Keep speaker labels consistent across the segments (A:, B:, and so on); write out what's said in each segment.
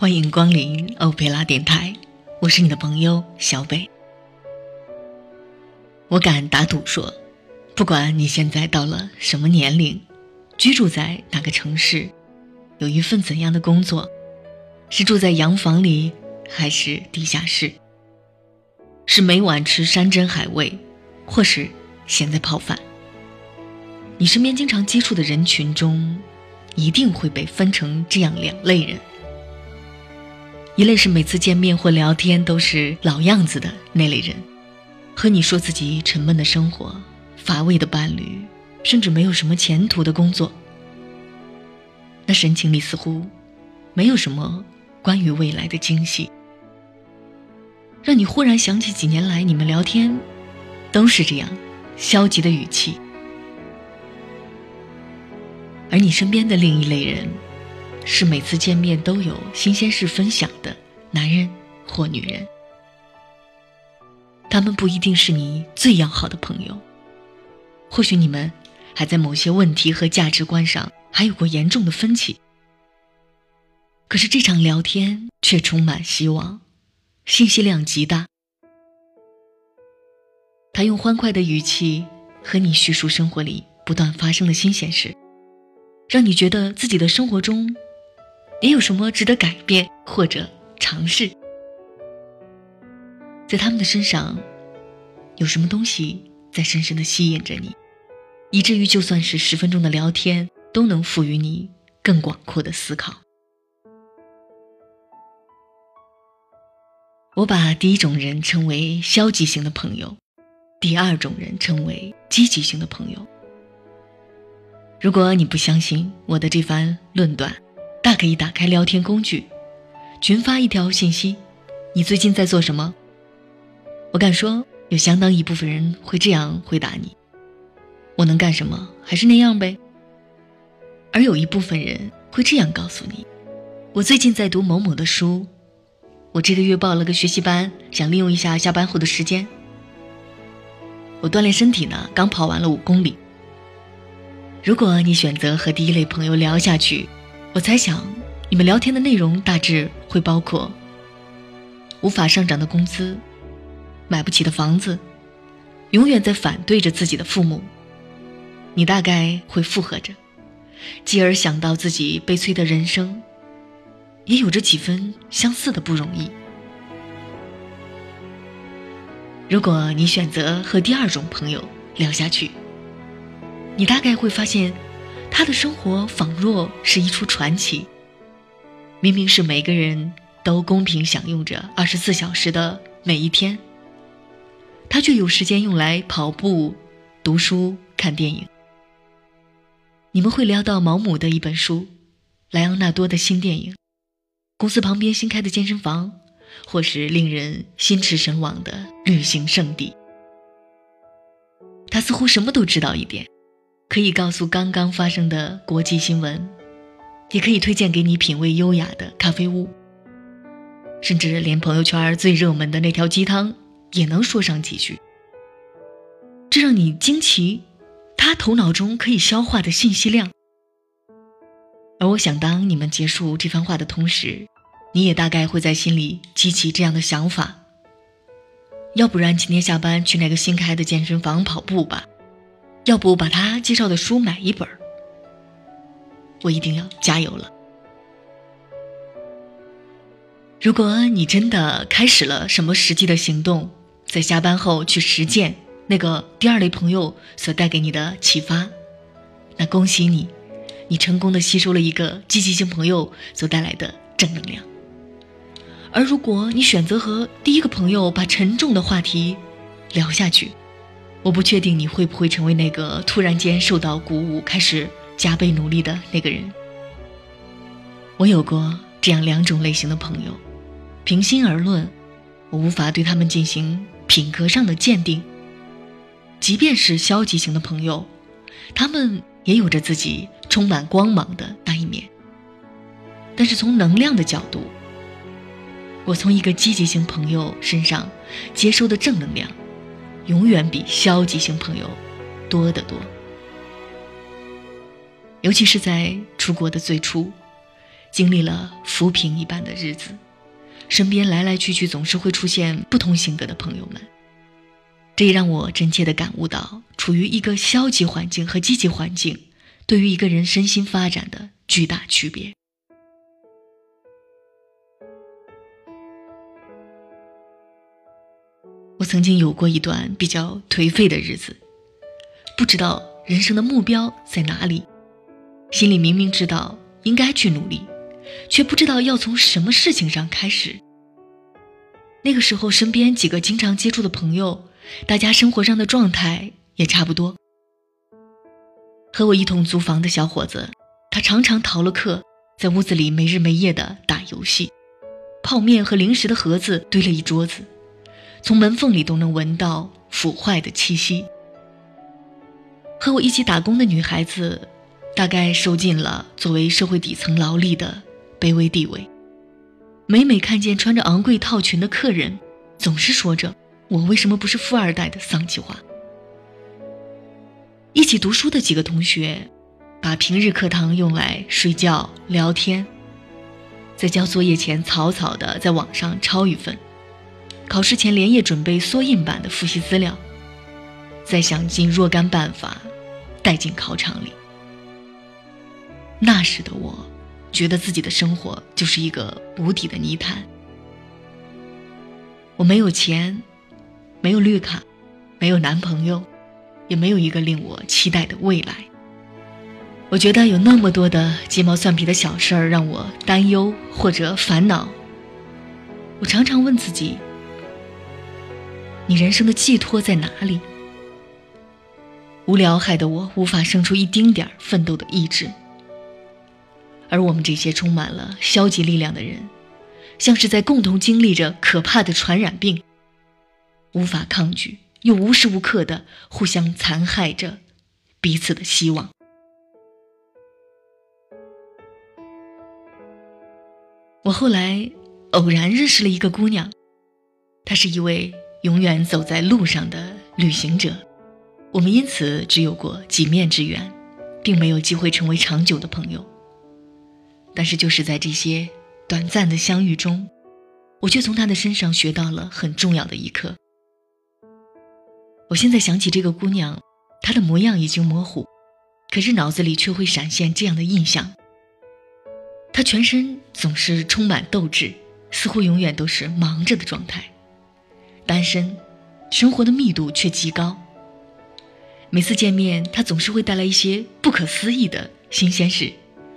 A: 欢迎光临欧佩拉电台，我是你的朋友小北。我敢打赌说，不管你现在到了什么年龄，居住在哪个城市，有一份怎样的工作，是住在洋房里还是地下室，是每晚吃山珍海味，或是咸菜泡饭，你身边经常接触的人群中，一定会被分成这样两类人。一类是每次见面或聊天都是老样子的那类人，和你说自己沉闷的生活、乏味的伴侣，甚至没有什么前途的工作。那神情里似乎没有什么关于未来的惊喜，让你忽然想起几年来你们聊天都是这样消极的语气。而你身边的另一类人。是每次见面都有新鲜事分享的男人或女人，他们不一定是你最要好的朋友，或许你们还在某些问题和价值观上还有过严重的分歧。可是这场聊天却充满希望，信息量极大。他用欢快的语气和你叙述生活里不断发生的新鲜事，让你觉得自己的生活中。也有什么值得改变或者尝试？在他们的身上，有什么东西在深深的吸引着你，以至于就算是十分钟的聊天，都能赋予你更广阔的思考。我把第一种人称为消极型的朋友，第二种人称为积极型的朋友。如果你不相信我的这番论断，大可以打开聊天工具，群发一条信息：“你最近在做什么？”我敢说，有相当一部分人会这样回答你：“我能干什么？还是那样呗。”而有一部分人会这样告诉你：“我最近在读某某的书，我这个月报了个学习班，想利用一下下班后的时间。我锻炼身体呢，刚跑完了五公里。”如果你选择和第一类朋友聊下去，我猜想，你们聊天的内容大致会包括：无法上涨的工资，买不起的房子，永远在反对着自己的父母。你大概会附和着，继而想到自己悲催的人生，也有着几分相似的不容易。如果你选择和第二种朋友聊下去，你大概会发现。他的生活仿若是一出传奇。明明是每个人都公平享用着二十四小时的每一天，他却有时间用来跑步、读书、看电影。你们会聊到毛姆的一本书，莱昂纳多的新电影，公司旁边新开的健身房，或是令人心驰神往的旅行胜地。他似乎什么都知道一点。可以告诉刚刚发生的国际新闻，也可以推荐给你品味优雅的咖啡屋，甚至连朋友圈最热门的那条鸡汤也能说上几句。这让你惊奇，他头脑中可以消化的信息量。而我想，当你们结束这番话的同时，你也大概会在心里激起这样的想法：要不然今天下班去那个新开的健身房跑步吧。要不把他介绍的书买一本我一定要加油了。如果你真的开始了什么实际的行动，在下班后去实践那个第二类朋友所带给你的启发，那恭喜你，你成功的吸收了一个积极性朋友所带来的正能量。而如果你选择和第一个朋友把沉重的话题聊下去，我不确定你会不会成为那个突然间受到鼓舞、开始加倍努力的那个人。我有过这样两种类型的朋友，平心而论，我无法对他们进行品格上的鉴定。即便是消极型的朋友，他们也有着自己充满光芒的那一面。但是从能量的角度，我从一个积极型朋友身上接收的正能量。永远比消极型朋友多得多，尤其是在出国的最初，经历了浮萍一般的日子，身边来来去去总是会出现不同性格的朋友们。这也让我真切地感悟到，处于一个消极环境和积极环境对于一个人身心发展的巨大区别。我曾经有过一段比较颓废的日子，不知道人生的目标在哪里，心里明明知道应该去努力，却不知道要从什么事情上开始。那个时候，身边几个经常接触的朋友，大家生活上的状态也差不多。和我一同租房的小伙子，他常常逃了课，在屋子里没日没夜的打游戏，泡面和零食的盒子堆了一桌子。从门缝里都能闻到腐坏的气息。和我一起打工的女孩子，大概受尽了作为社会底层劳力的卑微地位。每每看见穿着昂贵套裙的客人，总是说着“我为什么不是富二代”的丧气话。一起读书的几个同学，把平日课堂用来睡觉、聊天，在交作业前草草的在网上抄一份。考试前连夜准备缩印版的复习资料，再想尽若干办法带进考场里。那时的我，觉得自己的生活就是一个无底的泥潭。我没有钱，没有绿卡，没有男朋友，也没有一个令我期待的未来。我觉得有那么多的鸡毛蒜皮的小事儿让我担忧或者烦恼。我常常问自己。你人生的寄托在哪里？无聊害得我无法生出一丁点儿奋斗的意志，而我们这些充满了消极力量的人，像是在共同经历着可怕的传染病，无法抗拒，又无时无刻的互相残害着彼此的希望。我后来偶然认识了一个姑娘，她是一位。永远走在路上的旅行者，我们因此只有过几面之缘，并没有机会成为长久的朋友。但是，就是在这些短暂的相遇中，我却从他的身上学到了很重要的一课。我现在想起这个姑娘，她的模样已经模糊，可是脑子里却会闪现这样的印象：她全身总是充满斗志，似乎永远都是忙着的状态。单身，生活的密度却极高。每次见面，他总是会带来一些不可思议的新鲜事，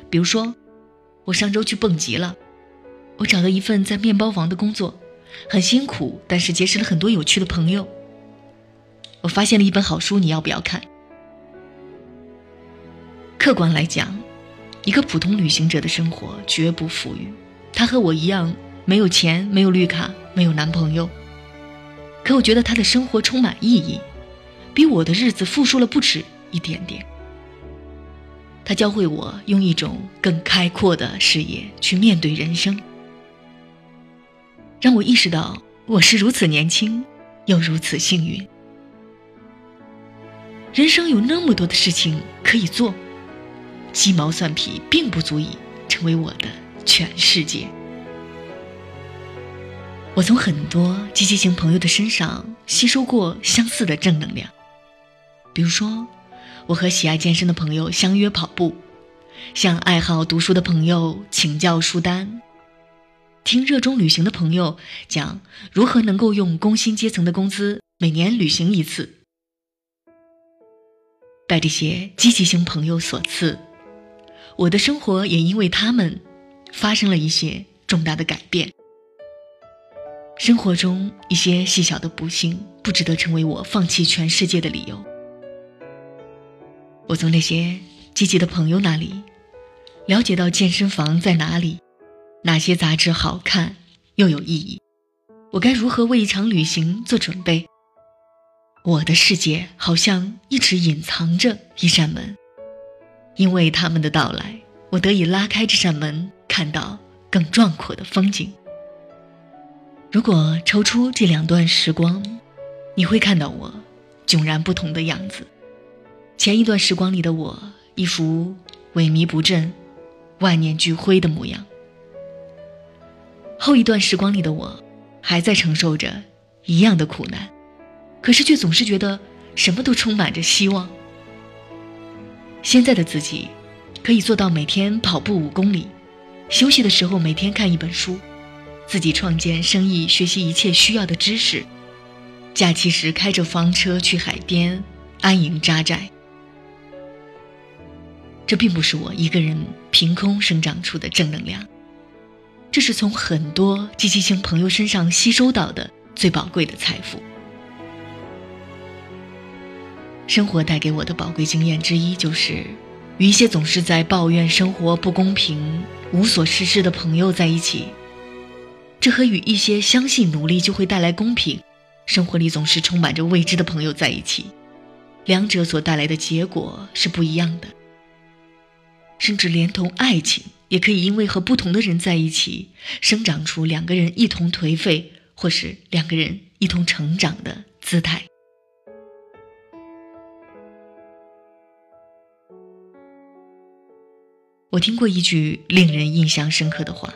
A: 比如说，我上周去蹦极了，我找到一份在面包房的工作，很辛苦，但是结识了很多有趣的朋友。我发现了一本好书，你要不要看？客观来讲，一个普通旅行者的生活绝不富裕，他和我一样，没有钱，没有绿卡，没有男朋友。可我觉得他的生活充满意义，比我的日子富庶了不止一点点。他教会我用一种更开阔的视野去面对人生，让我意识到我是如此年轻，又如此幸运。人生有那么多的事情可以做，鸡毛蒜皮并不足以成为我的全世界。我从很多积极型朋友的身上吸收过相似的正能量，比如说，我和喜爱健身的朋友相约跑步，向爱好读书的朋友请教书单，听热衷旅行的朋友讲如何能够用工薪阶层的工资每年旅行一次。拜这些积极型朋友所赐，我的生活也因为他们发生了一些重大的改变。生活中一些细小的不幸，不值得成为我放弃全世界的理由。我从那些积极的朋友那里，了解到健身房在哪里，哪些杂志好看又有意义，我该如何为一场旅行做准备。我的世界好像一直隐藏着一扇门，因为他们的到来，我得以拉开这扇门，看到更壮阔的风景。如果抽出这两段时光，你会看到我迥然不同的样子。前一段时光里的我，一副萎靡不振、
B: 万念俱灰的模样。后一段时光里的我，还在承受着一样的苦难，可是却总是觉得什么都充满着希望。现在的自己，可以做到每天跑步五公里，休息的时候每天看一本书，自己创建生意，学习一切需要的知识，假期时开着房车去海边安营扎寨。这并不是我一个人凭空生长出的正能量。这是从很多积极性朋友身上吸收到的最宝贵的财富。生活带给我的宝贵经验之一，就是与一些总是在抱怨生活不公平、无所事事的朋友在一起。这和与一些相信努力就会带来公平、生活里总是充满着未知的朋友在一起，两者所带来的结果是不一样的。甚至连同爱情。也可以因为和不同的人在一起，生长出两个人一同颓废，或是两个人一同成长的姿态。我听过一句令人印象深刻的话：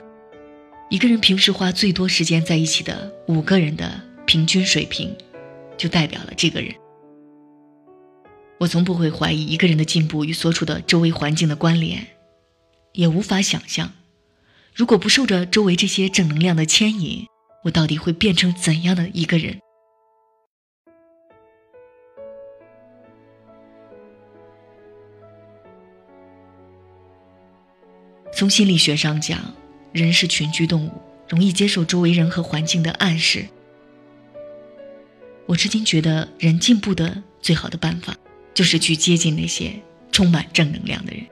B: 一个人平时花最多时间在一起的五个人的平均水平，就代表了这个人。我从不会怀疑一个人的进步与所处的周围环境的关联。也无法想象，如果不受着周围这些正能量的牵引，我到底会变成怎样的一个人？从心理学上讲，人是群居动物，容易接受周围人和环境的暗示。我至今觉得，人进步的最好的办法，就是去接近那些充满正能量的人。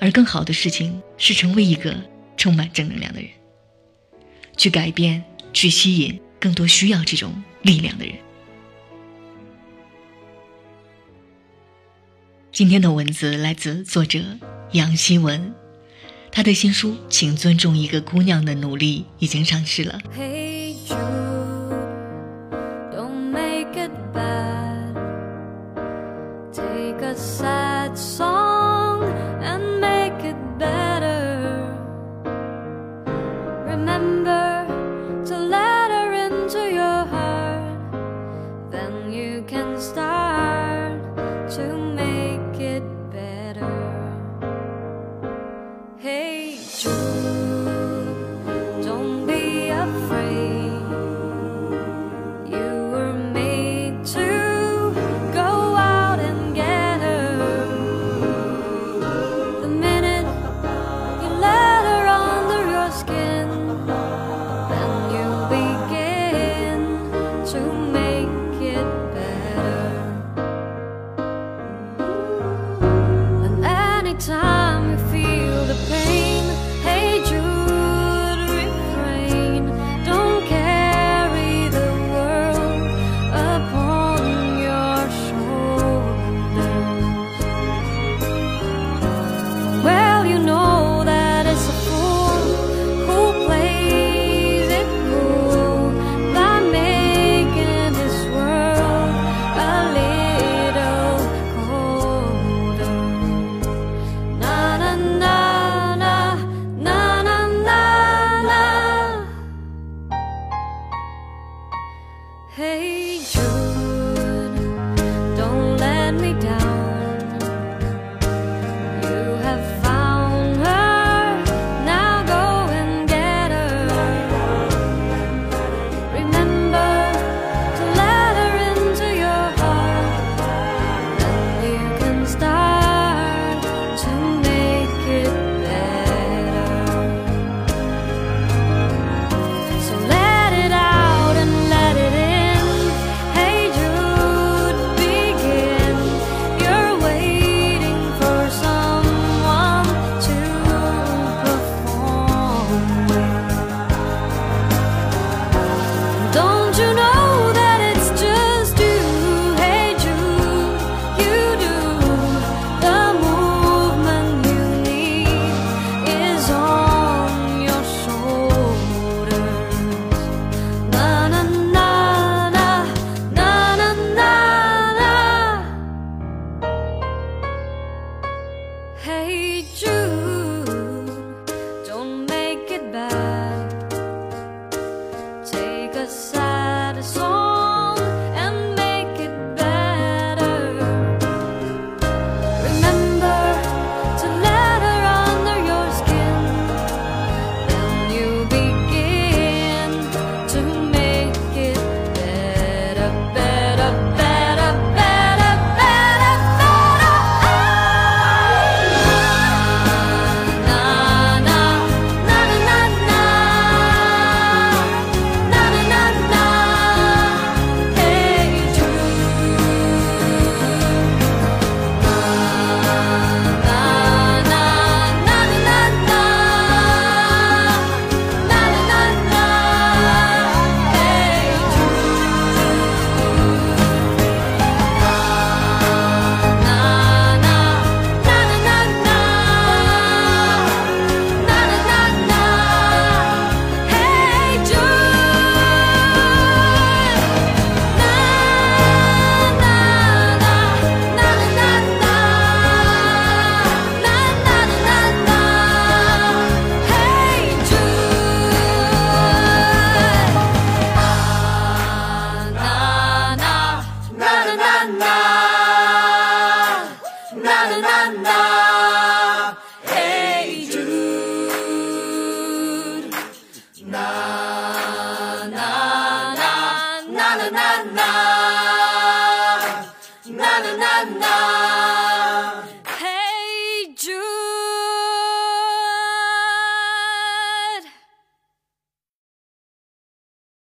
B: 而更好的事情是成为一个充满正能量的人，去改变，去吸引更多需要这种力量的人。今天的文字来自作者杨希文，他的新书《请尊重一个姑娘的努力》已经上市了。